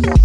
Yeah.